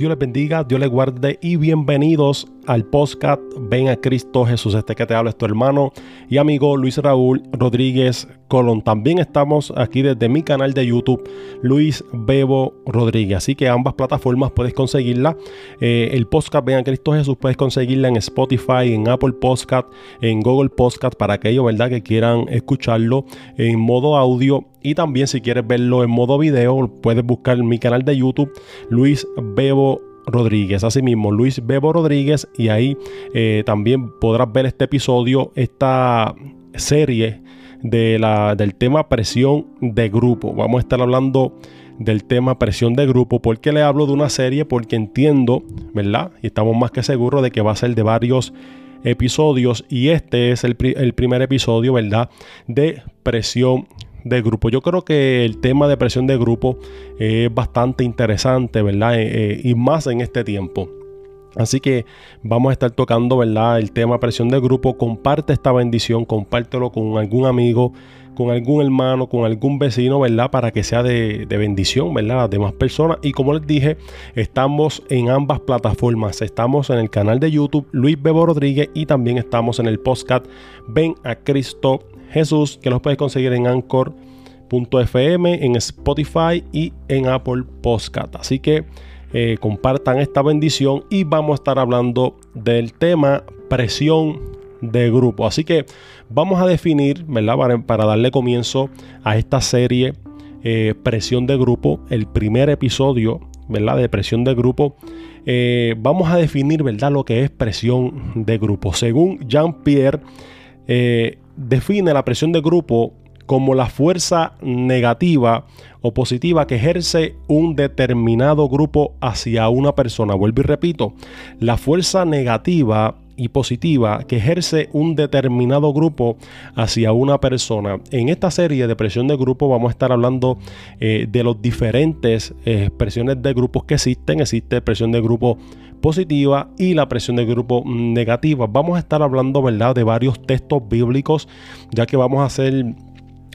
Dios les bendiga, Dios les guarde y bienvenidos al podcast Ven a Cristo Jesús. Este que te habla es tu hermano y amigo Luis Raúl Rodríguez Colón. También estamos aquí desde mi canal de YouTube, Luis Bebo Rodríguez. Así que ambas plataformas puedes conseguirla. Eh, el podcast Ven a Cristo Jesús puedes conseguirla en Spotify, en Apple Podcast, en Google Podcast para aquellos ¿verdad? que quieran escucharlo en modo audio. Y también si quieres verlo en modo video, puedes buscar mi canal de YouTube, Luis Bebo Rodríguez. Asimismo, Luis Bebo Rodríguez. Y ahí eh, también podrás ver este episodio, esta serie de la, del tema presión de grupo. Vamos a estar hablando del tema presión de grupo. ¿Por qué le hablo de una serie? Porque entiendo, ¿verdad? Y estamos más que seguros de que va a ser de varios episodios. Y este es el, el primer episodio, ¿verdad? De presión de grupo. Yo creo que el tema de presión de grupo es bastante interesante, ¿verdad? Eh, eh, y más en este tiempo. Así que vamos a estar tocando, ¿verdad? El tema presión de grupo. Comparte esta bendición, compártelo con algún amigo, con algún hermano, con algún vecino, ¿verdad? Para que sea de, bendición, ¿verdad? A demás personas. Y como les dije, estamos en ambas plataformas. Estamos en el canal de YouTube Luis Bebo Rodríguez y también estamos en el podcast Ven a Cristo Jesús, que los puedes conseguir en Anchor.fm, en Spotify y en Apple Podcast. Así que eh, compartan esta bendición y vamos a estar hablando del tema presión de grupo. Así que vamos a definir, ¿verdad? Para, darle comienzo a esta serie eh, presión de grupo, el primer episodio, ¿verdad? De presión de grupo. Eh, vamos a definir, ¿verdad? Lo que es presión de grupo. Según Jean-Pierre, define la presión de grupo como la fuerza negativa o positiva que ejerce un determinado grupo hacia una persona. Vuelvo y repito, la fuerza negativa y positiva que ejerce un determinado grupo hacia una persona. En esta serie de presión de grupo vamos a estar hablando eh, de los diferentes eh, expresiones de grupos que existen. Existe presión de grupo positiva y la presión de grupo negativa. Vamos a estar hablando, ¿verdad?, de varios textos bíblicos, ya que vamos a hacer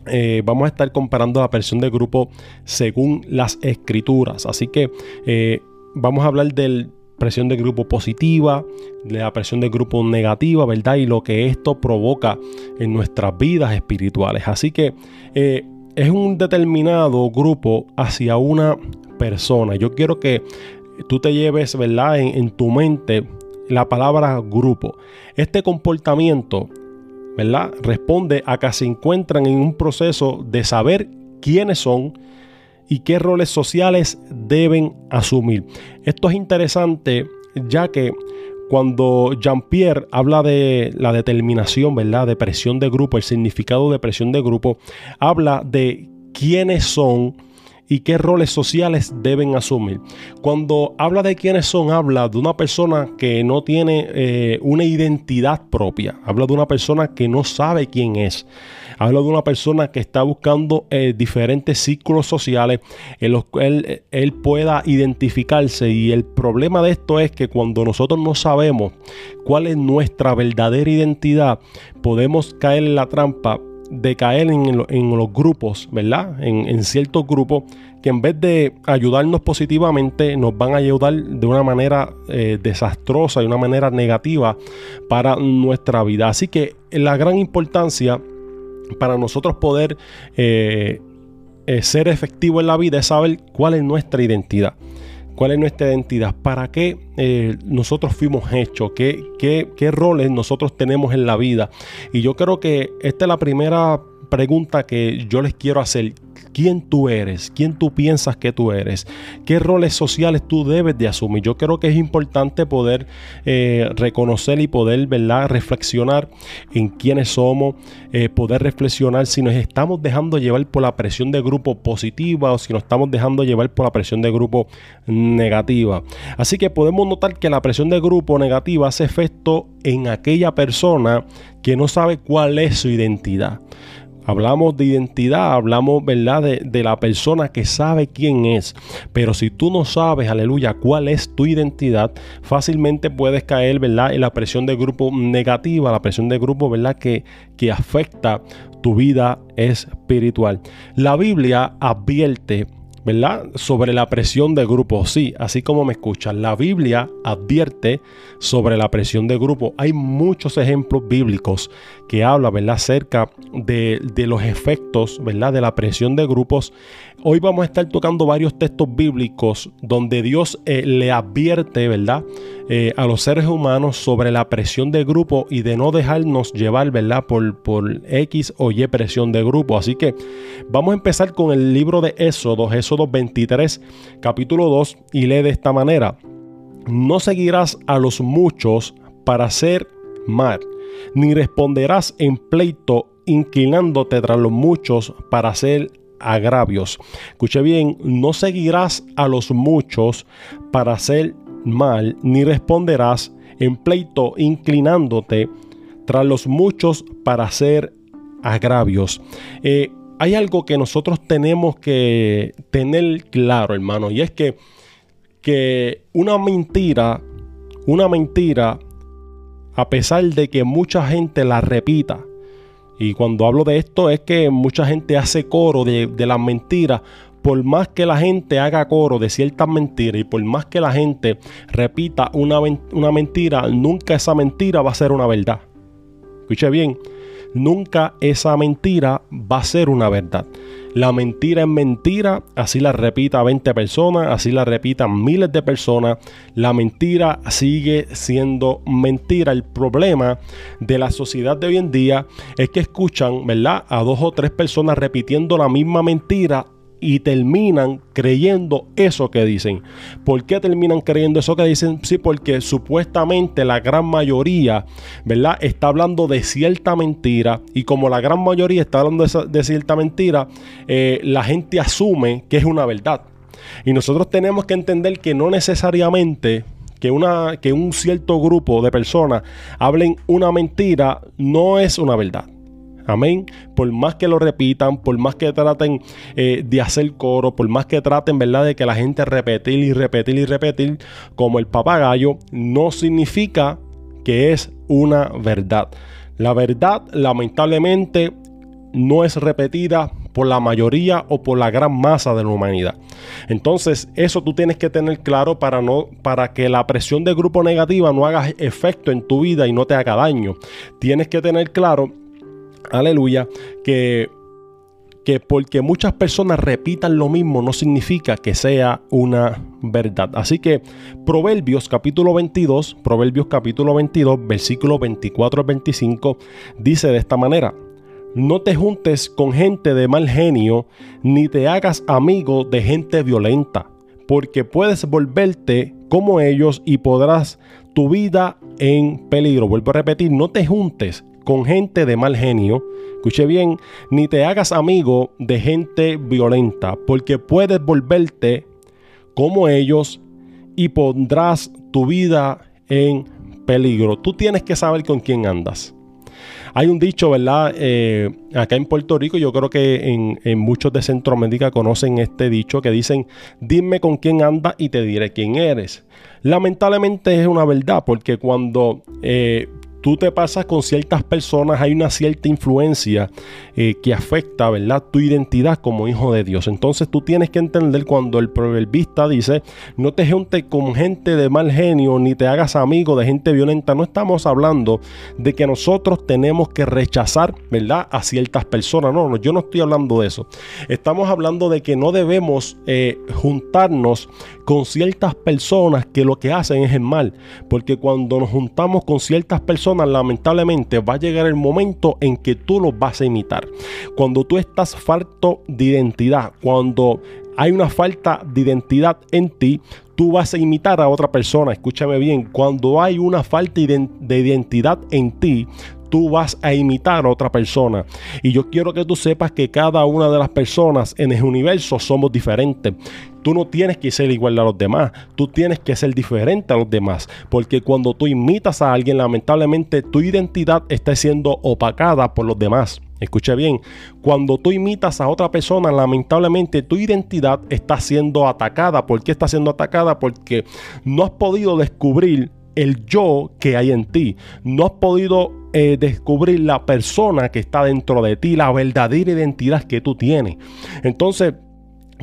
eh, vamos a estar comparando la presión de grupo según las escrituras. Así que eh, vamos a hablar de presión de grupo positiva, de la presión de grupo negativa, ¿verdad? Y lo que esto provoca en nuestras vidas espirituales. Así que eh, es un determinado grupo hacia una persona. Yo quiero que tú te lleves, ¿verdad? En, tu mente la palabra grupo. Este comportamiento, ¿verdad? Responde a que se encuentran en un proceso de saber quiénes son y qué roles sociales deben asumir. Esto es interesante ya que cuando Jean-Pierre habla de la determinación, ¿verdad? De presión de grupo, el significado de presión de grupo, habla de quiénes son y qué roles sociales deben asumir. Cuando habla de quiénes son, habla de una persona que no tiene eh, una identidad propia, habla de una persona que no sabe quién es. Habla de una persona que está buscando eh, diferentes círculos sociales en los que él, él pueda identificarse. Y el problema de esto es que cuando nosotros no sabemos cuál es nuestra verdadera identidad, podemos caer en la trampa de caer en, los grupos, ¿verdad? En, ciertos grupos que en vez de ayudarnos positivamente, nos van a ayudar de una manera eh, desastrosa, de una manera negativa para nuestra vida. Así que la gran importancia para nosotros poder eh, eh, ser efectivos en la vida es saber cuál es nuestra identidad cuál es nuestra identidad, para qué eh, nosotros fuimos hechos, ¿Qué, roles nosotros tenemos en la vida. Y yo creo que esta es la primera pregunta que yo les quiero hacer quién tú eres, quién tú piensas que tú eres, qué roles sociales tú debes de asumir. Yo creo que es importante poder eh, reconocer y poder ¿verdad? reflexionar en quiénes somos, eh, poder reflexionar si nos estamos dejando llevar por la presión de grupo positiva o si nos estamos dejando llevar por la presión de grupo negativa. Así que podemos notar que la presión de grupo negativa hace efecto en aquella persona que no sabe cuál es su identidad. Hablamos de identidad, hablamos, ¿verdad? De, la persona que sabe quién es. Pero si tú no sabes, aleluya, cuál es tu identidad, fácilmente puedes caer, ¿verdad? En la presión de grupo negativa, la presión de grupo, ¿verdad? Que, que afecta tu vida espiritual. La Biblia advierte ¿verdad? Sobre la presión de grupo. Sí, así como me escuchan, la Biblia advierte sobre la presión de grupo. Hay muchos ejemplos bíblicos que hablan, ¿verdad? Acerca de, los efectos, ¿verdad? De la presión de grupos. Hoy vamos a estar tocando varios textos bíblicos donde Dios eh, le advierte, ¿verdad? Eh, a los seres humanos sobre la presión de grupo y de no dejarnos llevar, ¿verdad? Por, por X o Y presión de grupo. Así que vamos a empezar con el libro de Éxodo, Éxodo 23, capítulo 2, y lee de esta manera. No seguirás a los muchos para hacer mal, ni responderás en pleito inclinándote tras los muchos para hacer agravios. Escuche bien, no seguirás a los muchos para hacer mal, ni responderás en pleito inclinándote tras los muchos para hacer agravios. Eh, hay algo que nosotros tenemos que tener claro, hermano, y es que, que una mentira, una mentira, a pesar de que mucha gente la repita, y cuando hablo de esto es que mucha gente hace coro de, de las mentiras, por más que la gente haga coro de ciertas mentiras y por más que la gente repita una, una mentira, nunca esa mentira va a ser una verdad. Escuche bien, nunca esa mentira va a ser una verdad. La mentira es mentira, así la repita 20 personas, así la repitan miles de personas. La mentira sigue siendo mentira. El problema de la sociedad de hoy en día es que escuchan, ¿verdad? A dos o tres personas repitiendo la misma mentira y terminan creyendo eso que dicen. ¿Por qué terminan creyendo eso que dicen? Sí, porque supuestamente la gran mayoría, ¿verdad? Está hablando de cierta mentira y como la gran mayoría está hablando de, cierta mentira, eh, la gente asume que es una verdad. Y nosotros tenemos que entender que no necesariamente que, una, que un cierto grupo de personas hablen una mentira no es una verdad. Amén. Por más que lo repitan, por más que traten eh, de hacer coro, por más que traten, ¿verdad?, de que la gente repetir y repetir y repetir como el papagayo, no significa que es una verdad. La verdad, lamentablemente, no es repetida por la mayoría o por la gran masa de la humanidad. Entonces, eso tú tienes que tener claro para no para que la presión de grupo negativa no haga efecto en tu vida y no te haga daño. Tienes que tener claro aleluya, que, que porque muchas personas repitan lo mismo no significa que sea una verdad. Así que Proverbios capítulo 22, Proverbios capítulo 22, versículo 24 al 25, dice de esta manera. No te juntes con gente de mal genio, ni te hagas amigo de gente violenta, porque puedes volverte como ellos y podrás tu vida en peligro. Vuelvo a repetir, no te juntes con gente de mal genio. Escuche bien, ni te hagas amigo de gente violenta, porque puedes volverte como ellos y pondrás tu vida en peligro. Tú tienes que saber con quién andas. Hay un dicho, ¿verdad? Eh, acá en Puerto Rico, yo creo que en, muchos de Centroamérica conocen este dicho que dicen, dime con quién andas y te diré quién eres. Lamentablemente es una verdad, porque cuando eh, tú te pasas con ciertas personas, hay una cierta influencia eh, que afecta, ¿verdad? Tu identidad como hijo de Dios. Entonces tú tienes que entender cuando el proverbista dice, no te juntes con gente de mal genio, ni te hagas amigo de gente violenta. No estamos hablando de que nosotros tenemos que rechazar, ¿verdad? A ciertas personas. No, no, yo no estoy hablando de eso. Estamos hablando de que no debemos eh, juntarnos con ciertas personas que lo que hacen es el mal. Porque cuando nos juntamos con ciertas personas, lamentablemente va a llegar el momento en que tú los vas a imitar. Cuando tú estás falto de identidad, cuando hay una falta de identidad en ti, tú vas a imitar a otra persona. Escúchame bien, cuando hay una falta de identidad en ti, tú vas a imitar a otra persona. Y yo quiero que tú sepas que cada una de las personas en el universo somos diferentes. Tú no tienes que ser igual a los demás, tú tienes que ser diferente a los demás, porque cuando tú imitas a alguien, lamentablemente tu identidad está siendo opacada por los demás. Escuche bien, cuando tú imitas a otra persona, lamentablemente tu identidad está siendo atacada. ¿Por qué está siendo atacada? Porque no has podido descubrir el yo que hay en ti. No has podido eh, descubrir la persona que está dentro de ti, la verdadera identidad que tú tienes. Entonces,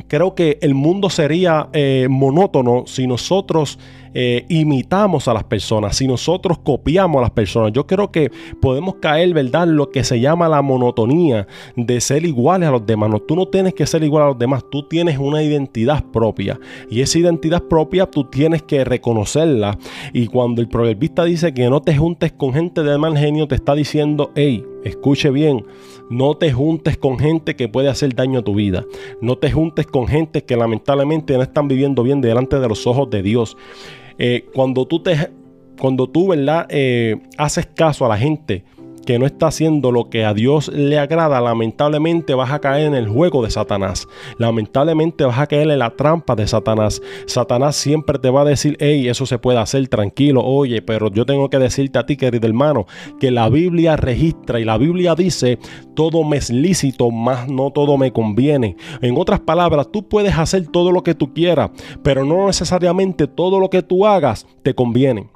creo que el mundo sería eh, monótono si nosotros eh, imitamos a las personas, si nosotros copiamos a las personas. Yo creo que podemos caer, ¿verdad?, lo que se llama la monotonía de ser iguales a los demás. No, tú no tienes que ser igual a los demás, tú tienes una identidad propia. Y esa identidad propia tú tienes que reconocerla. Y cuando el proverbista dice que no te juntes con gente de mal genio, te está diciendo, hey, escuche bien, no te juntes con gente que puede hacer daño a tu vida. No te juntes con gente que lamentablemente no están viviendo bien delante de los ojos de Dios. Eh, cuando tú te cuando tú, ¿verdad? Eh, haces caso a la gente que no está haciendo lo que a Dios le agrada, lamentablemente vas a caer en el juego de Satanás. Lamentablemente vas a caer en la trampa de Satanás. Satanás siempre te va a decir, hey, eso se puede hacer tranquilo. Oye, pero yo tengo que decirte a ti, querido hermano, que la Biblia registra y la Biblia dice, todo me es lícito, más no todo me conviene. En otras palabras, tú puedes hacer todo lo que tú quieras, pero no necesariamente todo lo que tú hagas te conviene.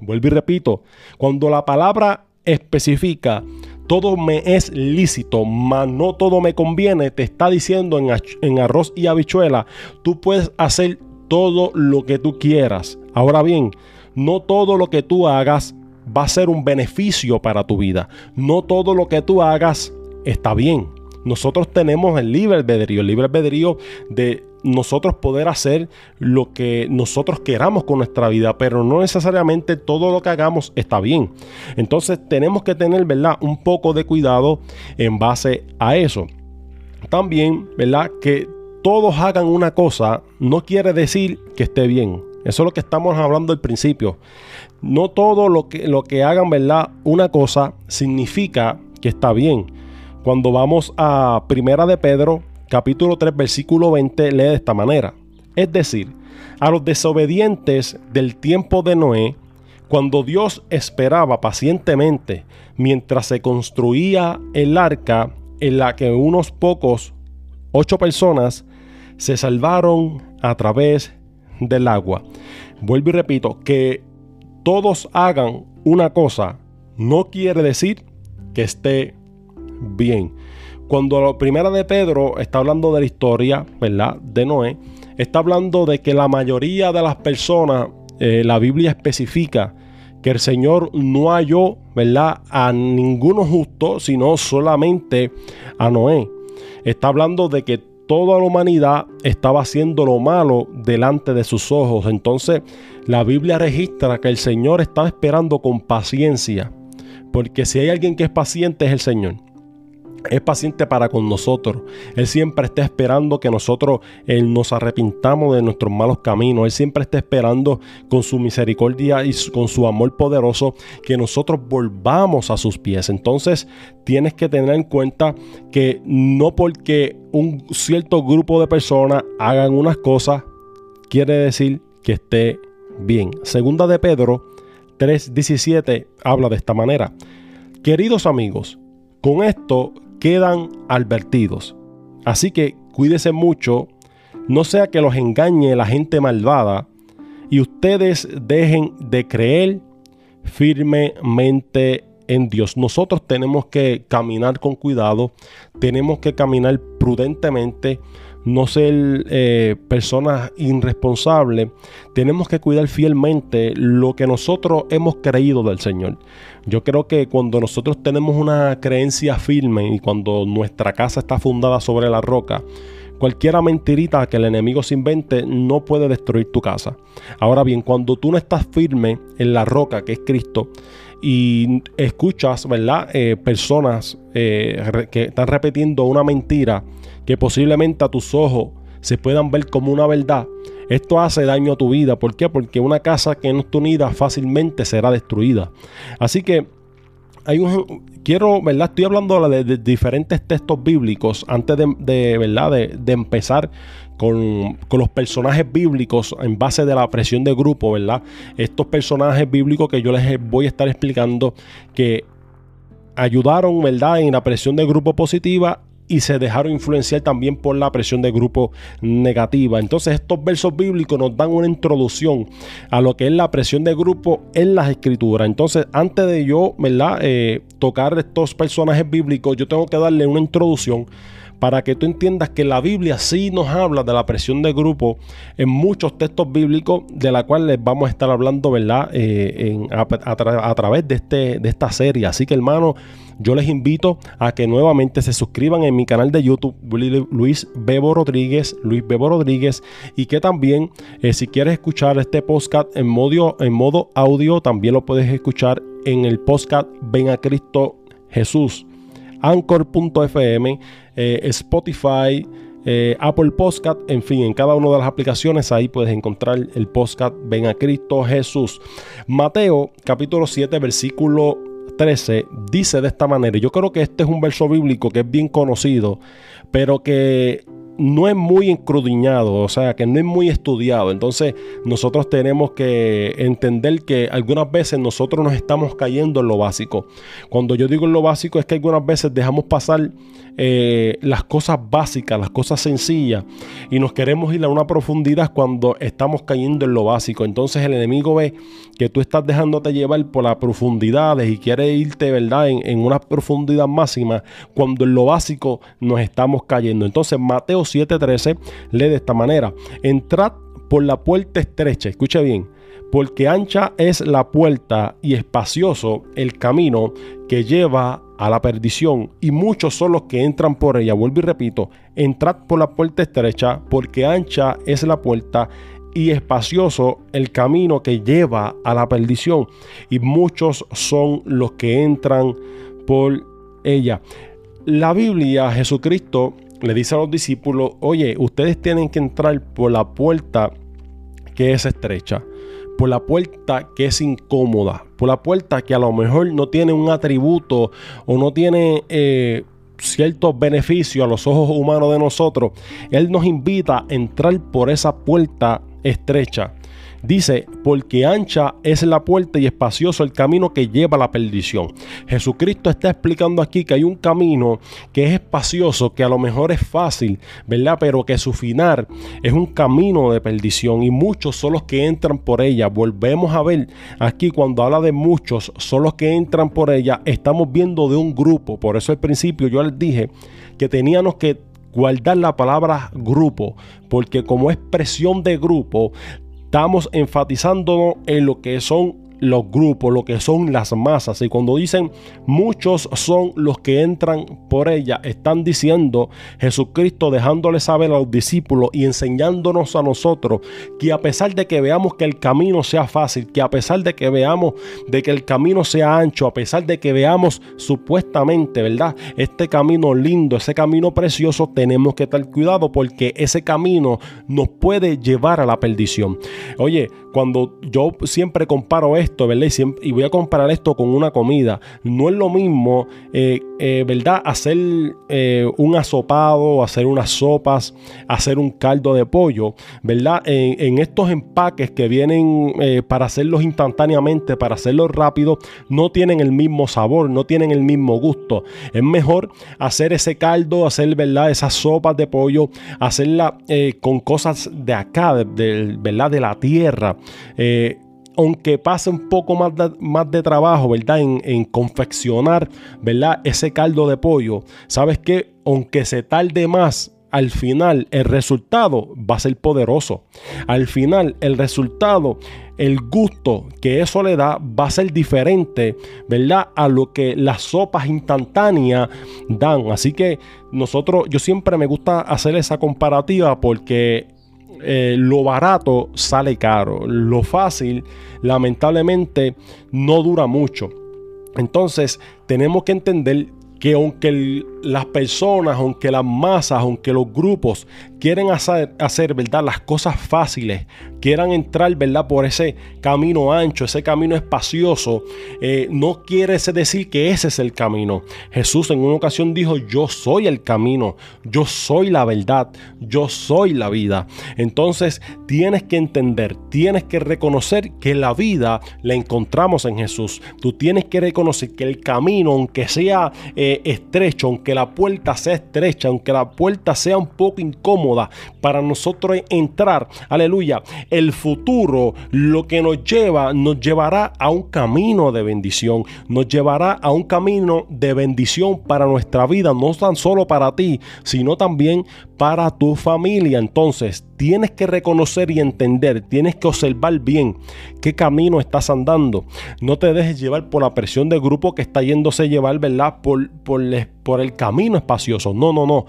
Vuelvo y repito, cuando la palabra especifica todo me es lícito, mas no todo me conviene, te está diciendo en, en, arroz y habichuela, tú puedes hacer todo lo que tú quieras. Ahora bien, no todo lo que tú hagas va a ser un beneficio para tu vida. No todo lo que tú hagas está bien. Nosotros tenemos el libre albedrío, el libre albedrío de nosotros poder hacer lo que nosotros queramos con nuestra vida, pero no necesariamente todo lo que hagamos está bien. Entonces tenemos que tener, ¿verdad? Un poco de cuidado en base a eso. También, ¿verdad? Que todos hagan una cosa no quiere decir que esté bien. Eso es lo que estamos hablando al principio. No todo lo que, lo que hagan, ¿verdad? Una cosa significa que está bien. Cuando vamos a Primera de Pedro, capítulo 3, versículo 20, lee de esta manera. Es decir, a los desobedientes del tiempo de Noé, cuando Dios esperaba pacientemente mientras se construía el arca en la que unos pocos, ocho personas, se salvaron a través del agua. Vuelvo y repito, que todos hagan una cosa no quiere decir que esté bien. Cuando la primera de Pedro está hablando de la historia, ¿verdad? De Noé, está hablando de que la mayoría de las personas, eh, la Biblia especifica que el Señor no halló, ¿verdad? A ninguno justo, sino solamente a Noé. Está hablando de que toda la humanidad estaba haciendo lo malo delante de sus ojos. Entonces, la Biblia registra que el Señor estaba esperando con paciencia. Porque si hay alguien que es paciente es el Señor es paciente para con nosotros. Él siempre está esperando que nosotros nos arrepintamos de nuestros malos caminos. Él siempre está esperando con su misericordia y con su amor poderoso que nosotros volvamos a sus pies. Entonces tienes que tener en cuenta que no porque un cierto grupo de personas hagan unas cosas, quiere decir que esté bien. Segunda de Pedro 3:17 habla de esta manera. Queridos amigos, con esto quedan advertidos. Así que cuídese mucho, no sea que los engañe la gente malvada y ustedes dejen de creer firmemente en Dios. Nosotros tenemos que caminar con cuidado, tenemos que caminar prudentemente, no ser eh, personas irresponsables, tenemos que cuidar fielmente lo que nosotros hemos creído del Señor. Yo creo que cuando nosotros tenemos una creencia firme y cuando nuestra casa está fundada sobre la roca, Cualquiera mentirita que el enemigo se invente no puede destruir tu casa. Ahora bien, cuando tú no estás firme en la roca que es Cristo y escuchas, ¿verdad? Eh, personas eh, que están repitiendo una mentira que posiblemente a tus ojos se puedan ver como una verdad, esto hace daño a tu vida. ¿Por qué? Porque una casa que no está unida fácilmente será destruida. Así que hay un, quiero, ¿verdad? Estoy hablando de, diferentes textos bíblicos antes de, ¿verdad? De, empezar con, con, los personajes bíblicos en base de la presión de grupo, ¿verdad? Estos personajes bíblicos que yo les voy a estar explicando que ayudaron, ¿verdad? En la presión de grupo positiva y se dejaron influenciar también por la presión de grupo negativa. Entonces estos versos bíblicos nos dan una introducción a lo que es la presión de grupo en las escrituras. Entonces antes de yo ¿verdad? Eh, tocar estos personajes bíblicos, yo tengo que darle una introducción para que tú entiendas que la Biblia sí nos habla de la presión de grupo en muchos textos bíblicos, de la cual les vamos a estar hablando, ¿verdad? Eh, a, través de, este, de esta serie. Así que hermano, yo les invito a que nuevamente se suscriban en mi canal de YouTube, Luis Bebo Rodríguez, Luis Bebo Rodríguez, y que también, eh, si quieres escuchar este podcast en modo, en modo audio, también lo puedes escuchar en el podcast Ven a Cristo Jesús, Anchor.fm, eh, Spotify. Eh, Apple Podcast, en fin, en cada una de las aplicaciones ahí puedes encontrar el podcast Ven a Cristo Jesús. Mateo capítulo 7 versículo 13 dice de esta manera, yo creo que este es un verso bíblico que es bien conocido, pero que no es muy encrudiñado, o sea, que no es muy estudiado. Entonces, nosotros tenemos que entender que algunas veces nosotros nos estamos cayendo en lo básico. Cuando yo digo en lo básico es que algunas veces dejamos pasar eh, las cosas básicas, las cosas sencillas, y nos queremos ir a una profundidad cuando estamos cayendo en lo básico. Entonces el enemigo ve que tú estás dejándote llevar por las profundidades y quiere irte, ¿verdad?, en, en una profundidad máxima, cuando en lo básico nos estamos cayendo. Entonces Mateo 7:13 lee de esta manera, entrad por la puerta estrecha, escucha bien, porque ancha es la puerta y espacioso el camino que lleva a la perdición, y muchos son los que entran por ella. Vuelvo y repito, entrad por la puerta estrecha, porque ancha es la puerta y espacioso el camino que lleva a la perdición, y muchos son los que entran por ella. La Biblia, Jesucristo le dice a los discípulos, oye, ustedes tienen que entrar por la puerta que es estrecha por la puerta que es incómoda, por la puerta que a lo mejor no tiene un atributo o no tiene eh, ciertos beneficios a los ojos humanos de nosotros. Él nos invita a entrar por esa puerta estrecha. Dice, porque ancha es la puerta y espacioso el camino que lleva a la perdición. Jesucristo está explicando aquí que hay un camino que es espacioso, que a lo mejor es fácil, ¿verdad? Pero que su final es un camino de perdición y muchos son los que entran por ella. Volvemos a ver aquí cuando habla de muchos son los que entran por ella, estamos viendo de un grupo. Por eso al principio yo les dije que teníamos que guardar la palabra grupo, porque como expresión de grupo estamos enfatizando en lo que son los grupos, lo que son las masas. Y cuando dicen muchos son los que entran por ella, están diciendo Jesucristo dejándole saber a los discípulos y enseñándonos a nosotros que a pesar de que veamos que el camino sea fácil, que a pesar de que veamos de que el camino sea ancho, a pesar de que veamos supuestamente, ¿verdad? Este camino lindo, ese camino precioso, tenemos que estar cuidado porque ese camino nos puede llevar a la perdición. Oye, cuando yo siempre comparo esto, esto, ¿verdad? Y, voy a comparar esto con una comida. No es lo mismo, eh, eh, ¿verdad? Hacer eh, un asopado, hacer unas sopas, hacer un caldo de pollo, ¿verdad? En, estos empaques que vienen para hacerlos instantáneamente, para hacerlos rápido, no tienen el mismo sabor, no tienen el mismo gusto. Es mejor hacer ese caldo, hacer, ¿verdad? Esas sopas de pollo, hacerla con cosas de acá, de, ¿verdad? De la tierra aunque pase un poco más de, trabajo, ¿verdad? En, confeccionar, ¿verdad? Ese caldo de pollo, ¿sabes qué? Aunque se tarde más, al final el resultado va a ser poderoso. Al final el resultado, el gusto que eso le da va a ser diferente, ¿verdad? A lo que las sopas instantáneas dan. Así que nosotros, yo siempre me gusta hacer esa comparativa porque eh, lo barato sale caro. Lo fácil, lamentablemente, no dura mucho. Entonces, tenemos que entender que aunque las personas, aunque las masas, aunque los grupos quieren hacer, ¿verdad? Las cosas fáciles, quieran entrar, ¿verdad? Por ese camino ancho, ese camino espacioso, eh, no quiere decir que ese es el camino. Jesús en una ocasión dijo, yo soy el camino, yo soy la verdad, yo soy la vida. Entonces tienes que entender, tienes que reconocer que la vida la encontramos en Jesús. Tú tienes que reconocer que el camino, aunque sea... Eh, estrecho, aunque la puerta sea estrecha, aunque la puerta sea un poco incómoda para nosotros entrar, aleluya, el futuro lo que nos lleva, nos llevará a un camino de bendición, nos llevará a un camino de bendición para nuestra vida, no tan solo para ti, sino también para tu familia. Entonces, tienes que reconocer y entender, tienes que observar bien qué camino estás andando. No te dejes llevar por la presión del grupo que está yéndose llevar, ¿verdad? Por el camino espacioso. No, no, no.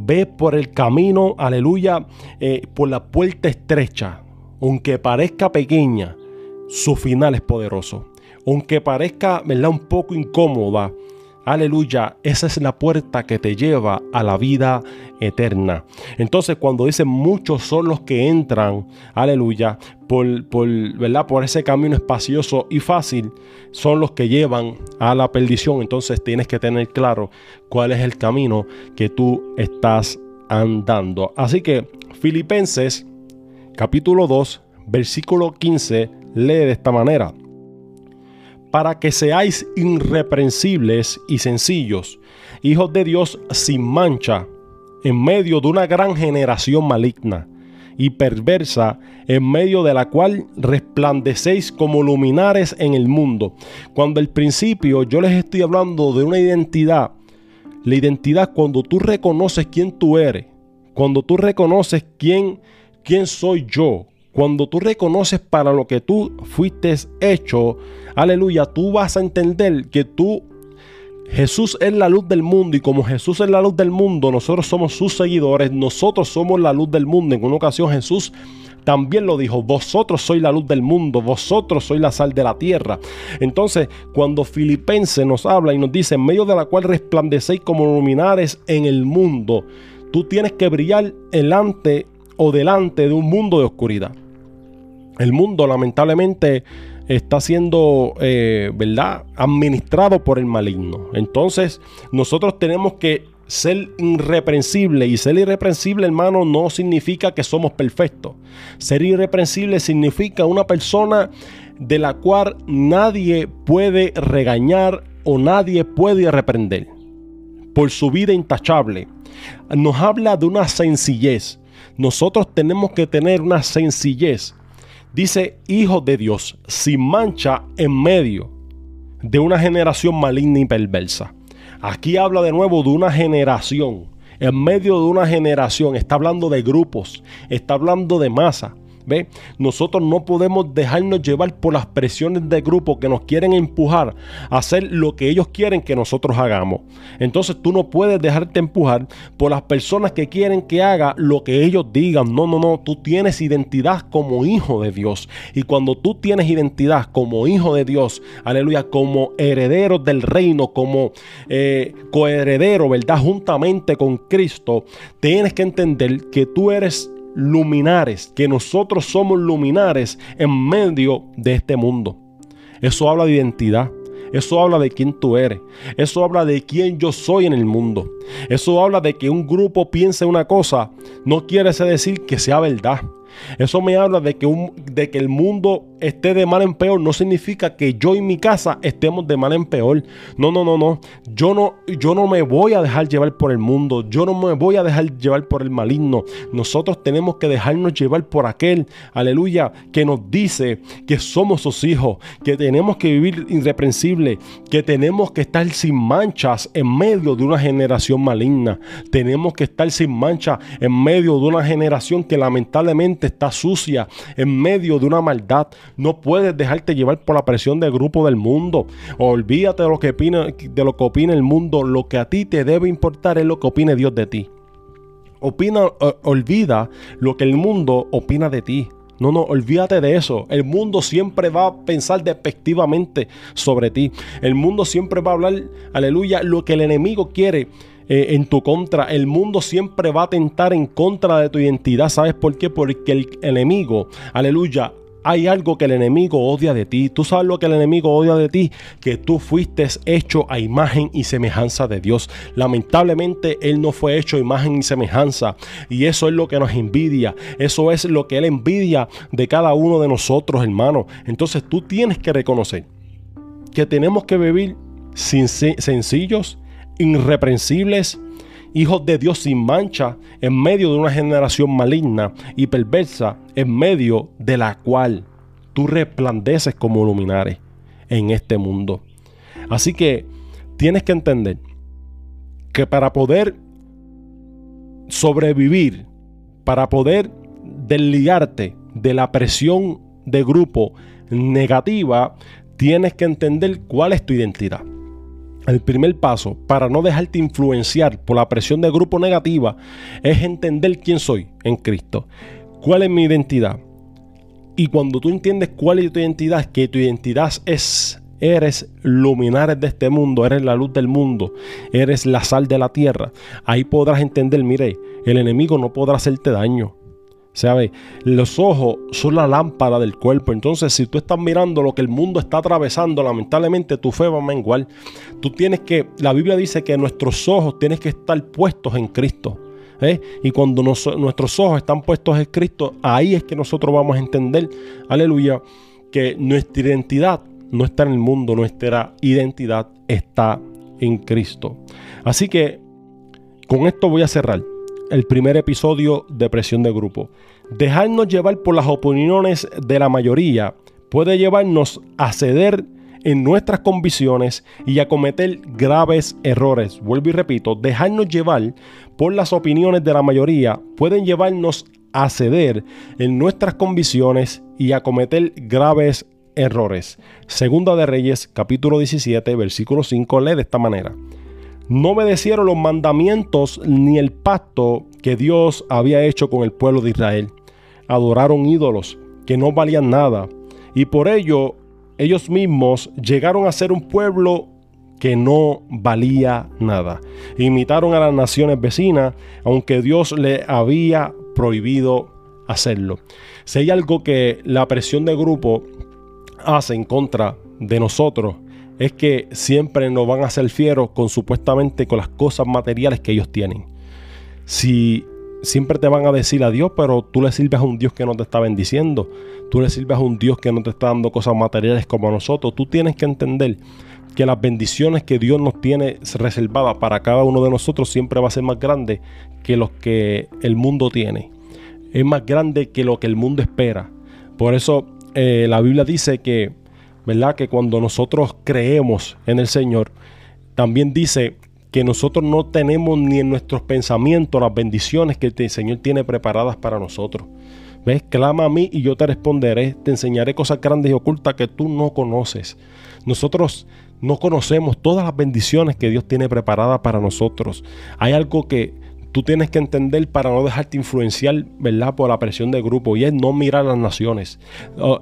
Ve por el camino, aleluya, eh, por la puerta estrecha. Aunque parezca pequeña, su final es poderoso. Aunque parezca, ¿verdad? Un poco incómoda Aleluya, esa es la puerta que te lleva a la vida eterna. Entonces, cuando dice muchos son los que entran, aleluya, por, ¿verdad? por ese camino espacioso y fácil, son los que llevan a la perdición. Entonces, tienes que tener claro cuál es el camino que tú estás andando. Así que, Filipenses, capítulo 2, versículo 15, lee de esta manera para que seáis irreprensibles y sencillos, hijos de Dios sin mancha, en medio de una gran generación maligna y perversa, en medio de la cual resplandecéis como luminares en el mundo. Cuando al principio yo les estoy hablando de una identidad, la identidad cuando tú reconoces quién tú eres, cuando tú reconoces quién, quién soy yo, cuando tú reconoces para lo que tú fuiste hecho, aleluya, tú vas a entender que tú, Jesús es la luz del mundo y como Jesús es la luz del mundo, nosotros somos sus seguidores, nosotros somos la luz del mundo. En una ocasión Jesús también lo dijo, vosotros sois la luz del mundo, vosotros sois la sal de la tierra. Entonces, cuando Filipenses nos habla y nos dice, en medio de la cual resplandecéis como luminares en el mundo, tú tienes que brillar delante o delante de un mundo de oscuridad. El mundo lamentablemente está siendo, eh, ¿verdad?, administrado por el maligno. Entonces, nosotros tenemos que ser irreprensible. Y ser irreprensible, hermano, no significa que somos perfectos. Ser irreprensible significa una persona de la cual nadie puede regañar o nadie puede reprender por su vida intachable. Nos habla de una sencillez. Nosotros tenemos que tener una sencillez Dice, hijo de Dios, sin mancha en medio de una generación maligna y perversa. Aquí habla de nuevo de una generación. En medio de una generación. Está hablando de grupos. Está hablando de masa. Nosotros no podemos dejarnos llevar por las presiones de grupo que nos quieren empujar a hacer lo que ellos quieren que nosotros hagamos. Entonces tú no puedes dejarte empujar por las personas que quieren que haga lo que ellos digan. No, no, no. Tú tienes identidad como hijo de Dios. Y cuando tú tienes identidad como hijo de Dios, aleluya, como heredero del reino, como eh, coheredero, ¿verdad? Juntamente con Cristo, tienes que entender que tú eres luminares, que nosotros somos luminares en medio de este mundo. Eso habla de identidad. Eso habla de quién tú eres. Eso habla de quién yo soy en el mundo. Eso habla de que un grupo piense una cosa. No quiere decir que sea verdad. Eso me habla de que, un, de que el mundo esté de mal en peor. No significa que yo y mi casa estemos de mal en peor. No, no, no, no. Yo no, yo no me voy a dejar llevar por el mundo. Yo no me voy a dejar llevar por el maligno. Nosotros tenemos que dejarnos llevar por aquel, aleluya, que nos dice que somos sus hijos, que tenemos que vivir irreprensible, que tenemos que estar sin manchas en medio de una generación maligna. Tenemos que estar sin mancha en medio de una generación que lamentablemente está sucia en medio de una maldad. No puedes dejarte llevar por la presión del grupo del mundo. Olvídate de lo que opina, de lo que el mundo. Lo que a ti te debe importar es lo que opine Dios de ti. Opina, olvida lo que el mundo opina de ti. No, no, olvídate de eso. El mundo siempre va a pensar despectivamente sobre ti. El mundo siempre va a hablar, aleluya, lo que el enemigo quiere eh, en tu contra. El mundo siempre va a tentar en contra de tu identidad. ¿Sabes por qué? Porque el enemigo, aleluya, hay algo que el enemigo odia de ti. Tú sabes lo que el enemigo odia de ti, que tú fuiste hecho a imagen y semejanza de Dios. Lamentablemente Él no fue hecho a imagen y semejanza. Y eso es lo que nos envidia. Eso es lo que Él envidia de cada uno de nosotros, hermano. Entonces tú tienes que reconocer que tenemos que vivir sencillos irreprensibles, hijos de Dios sin mancha, en medio de una generación maligna y perversa, en medio de la cual tú resplandeces como luminares en este mundo. Así que tienes que entender que para poder sobrevivir, para poder desligarte de la presión de grupo negativa, tienes que entender cuál es tu identidad. El primer paso para no dejarte influenciar por la presión de grupo negativa es entender quién soy en Cristo. ¿Cuál es mi identidad? Y cuando tú entiendes cuál es tu identidad, que tu identidad es, eres luminares de este mundo, eres la luz del mundo, eres la sal de la tierra, ahí podrás entender, mire, el enemigo no podrá hacerte daño. ¿Sabe? Los ojos son la lámpara del cuerpo. Entonces, si tú estás mirando lo que el mundo está atravesando, lamentablemente tu fe va a menguar. Tú tienes que, la Biblia dice que nuestros ojos tienen que estar puestos en Cristo. ¿eh? Y cuando nuestros ojos están puestos en Cristo, ahí es que nosotros vamos a entender, aleluya, que nuestra identidad no está en el mundo, nuestra identidad está en Cristo. Así que con esto voy a cerrar el primer episodio de presión de grupo. Dejarnos llevar por las opiniones de la mayoría puede llevarnos a ceder en nuestras convicciones y a cometer graves errores. Vuelvo y repito, dejarnos llevar por las opiniones de la mayoría pueden llevarnos a ceder en nuestras convicciones y a cometer graves errores. Segunda de Reyes, capítulo 17, versículo 5, lee de esta manera no obedecieron los mandamientos ni el pacto que Dios había hecho con el pueblo de Israel. Adoraron ídolos que no valían nada y por ello ellos mismos llegaron a ser un pueblo que no valía nada. Imitaron a las naciones vecinas, aunque Dios le había prohibido hacerlo. Si hay algo que la presión de grupo hace en contra de nosotros, es que siempre nos van a hacer fieros con supuestamente con las cosas materiales que ellos tienen. Si siempre te van a decir a Dios, pero tú le sirves a un Dios que no te está bendiciendo, tú le sirves a un Dios que no te está dando cosas materiales como a nosotros, tú tienes que entender que las bendiciones que Dios nos tiene reservadas para cada uno de nosotros siempre va a ser más grande que los que el mundo tiene. Es más grande que lo que el mundo espera. Por eso eh, la Biblia dice que ¿verdad? Que cuando nosotros creemos en el Señor, también dice que nosotros no tenemos ni en nuestros pensamientos las bendiciones que el Señor tiene preparadas para nosotros. ¿Ves? Clama a mí y yo te responderé, te enseñaré cosas grandes y ocultas que tú no conoces. Nosotros no conocemos todas las bendiciones que Dios tiene preparadas para nosotros. Hay algo que tú tienes que entender para no dejarte influenciar, ¿verdad? Por la presión del grupo y es no mirar a las naciones.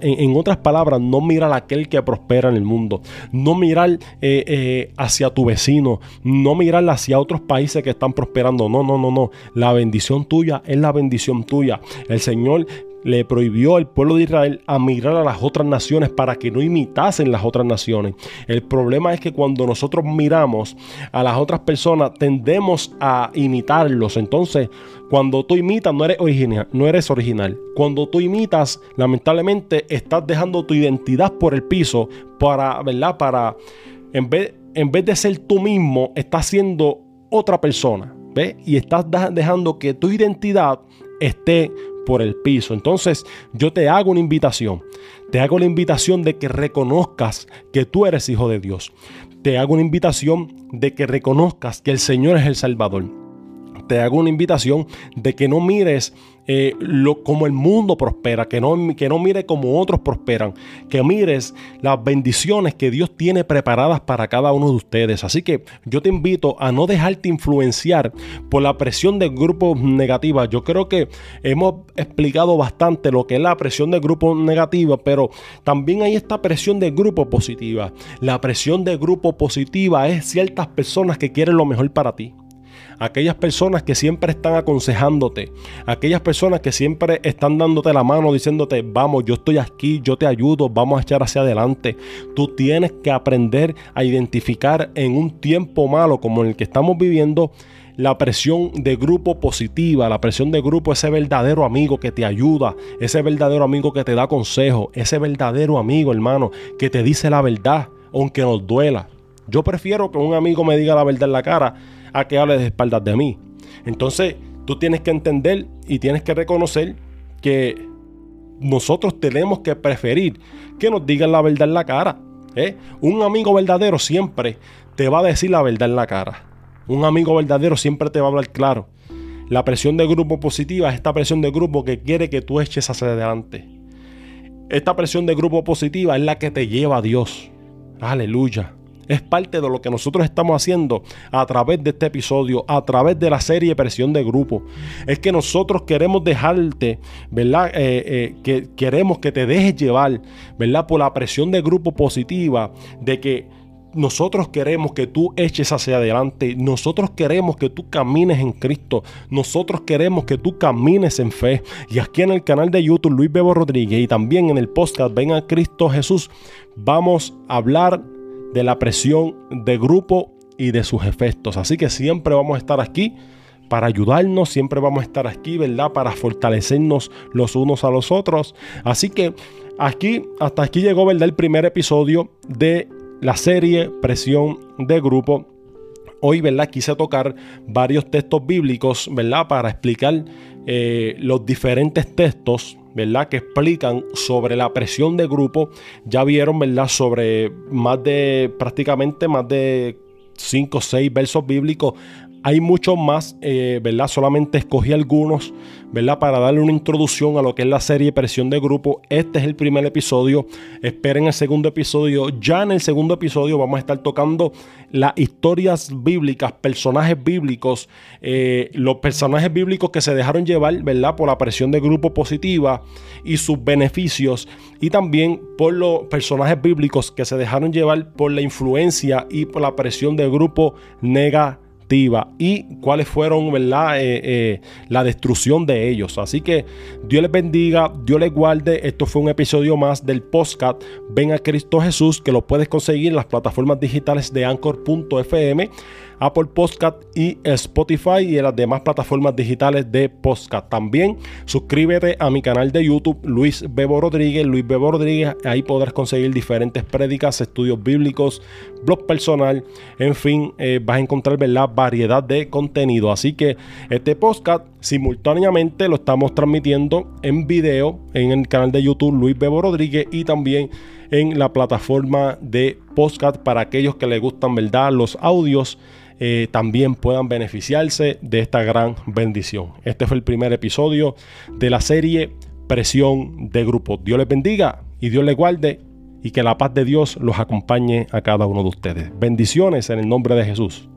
En, otras palabras, no mirar a aquel que prospera en el mundo. No mirar eh, eh, hacia tu vecino. No mirar hacia otros países que están prosperando. No, no, no, no. La bendición tuya es la bendición tuya. El Señor le prohibió al pueblo de Israel a mirar a las otras naciones para que no imitasen las otras naciones. El problema es que cuando nosotros miramos a las otras personas tendemos a imitarlos. Entonces, cuando tú imitas no eres original, no eres original. Cuando tú imitas, lamentablemente estás dejando tu identidad por el piso para, ¿verdad? Para en vez en vez de ser tú mismo, estás siendo otra persona. ¿Ves? Y estás dejando que tu identidad esté por el piso. Entonces yo te hago una invitación. Te hago la invitación de que reconozcas que tú eres hijo de Dios. Te hago una invitación de que reconozcas que el Señor es el Salvador. Te hago una invitación de que no mires eh, lo, como el mundo prospera, que no, que no mire como otros prosperan, que mires las bendiciones que Dios tiene preparadas para cada uno de ustedes. Así que yo te invito a no dejarte influenciar por la presión de grupos negativas. Yo creo que hemos explicado bastante lo que es la presión de grupos negativa, pero también hay esta presión de grupo positiva. La presión de grupo positiva es ciertas personas que quieren lo mejor para ti aquellas personas que siempre están aconsejándote, aquellas personas que siempre están dándote la mano diciéndote, vamos, yo estoy aquí, yo te ayudo, vamos a echar hacia adelante. Tú tienes que aprender a identificar en un tiempo malo como el que estamos viviendo la presión de grupo positiva, la presión de grupo, ese verdadero amigo que te ayuda, ese verdadero amigo que te da consejo, ese verdadero amigo, hermano, que te dice la verdad, aunque nos duela. Yo prefiero que un amigo me diga la verdad en la cara a que hable de espaldas de mí. Entonces, tú tienes que entender y tienes que reconocer que nosotros tenemos que preferir que nos digan la verdad en la cara. ¿eh? Un amigo verdadero siempre te va a decir la verdad en la cara. Un amigo verdadero siempre te va a hablar claro. La presión de grupo positiva es esta presión de grupo que quiere que tú eches hacia adelante. Esta presión de grupo positiva es la que te lleva a Dios. Aleluya. Es parte de lo que nosotros estamos haciendo a través de este episodio, a través de la serie Presión de Grupo. Es que nosotros queremos dejarte, ¿verdad? Eh, eh, que queremos que te dejes llevar, ¿verdad? Por la presión de grupo positiva, de que nosotros queremos que tú eches hacia adelante. Nosotros queremos que tú camines en Cristo. Nosotros queremos que tú camines en fe. Y aquí en el canal de YouTube Luis Bebo Rodríguez y también en el podcast Ven a Cristo Jesús vamos a hablar de la presión de grupo y de sus efectos. Así que siempre vamos a estar aquí para ayudarnos, siempre vamos a estar aquí, ¿verdad? Para fortalecernos los unos a los otros. Así que aquí, hasta aquí llegó, ¿verdad? El primer episodio de la serie Presión de Grupo. Hoy, ¿verdad? Quise tocar varios textos bíblicos, ¿verdad? Para explicar eh, los diferentes textos, ¿verdad? Que explican sobre la presión de grupo. Ya vieron, ¿verdad? Sobre más de, prácticamente más de 5 o 6 versos bíblicos hay muchos más, eh, ¿verdad? Solamente escogí algunos, ¿verdad? Para darle una introducción a lo que es la serie Presión de Grupo. Este es el primer episodio. Esperen el segundo episodio. Ya en el segundo episodio vamos a estar tocando las historias bíblicas, personajes bíblicos, eh, los personajes bíblicos que se dejaron llevar, ¿verdad? Por la presión de grupo positiva y sus beneficios. Y también por los personajes bíblicos que se dejaron llevar por la influencia y por la presión de grupo negativa y cuáles fueron, ¿verdad? Eh, eh, la destrucción de ellos. Así que Dios les bendiga, Dios les guarde. Esto fue un episodio más del podcast Ven a Cristo Jesús, que lo puedes conseguir en las plataformas digitales de Anchor.fm. Apple Podcast y Spotify y en las demás plataformas digitales de podcast. También suscríbete a mi canal de YouTube Luis Bebo Rodríguez. Luis Bebo Rodríguez, ahí podrás conseguir diferentes prédicas, estudios bíblicos, blog personal, en fin, eh, vas a encontrar la variedad de contenido. Así que este podcast simultáneamente lo estamos transmitiendo en video en el canal de YouTube Luis Bebo Rodríguez y también en la plataforma de podcast para aquellos que les gustan, ¿verdad? Los audios eh, también puedan beneficiarse de esta gran bendición. Este fue el primer episodio de la serie Presión de Grupo. Dios les bendiga y Dios les guarde y que la paz de Dios los acompañe a cada uno de ustedes. Bendiciones en el nombre de Jesús.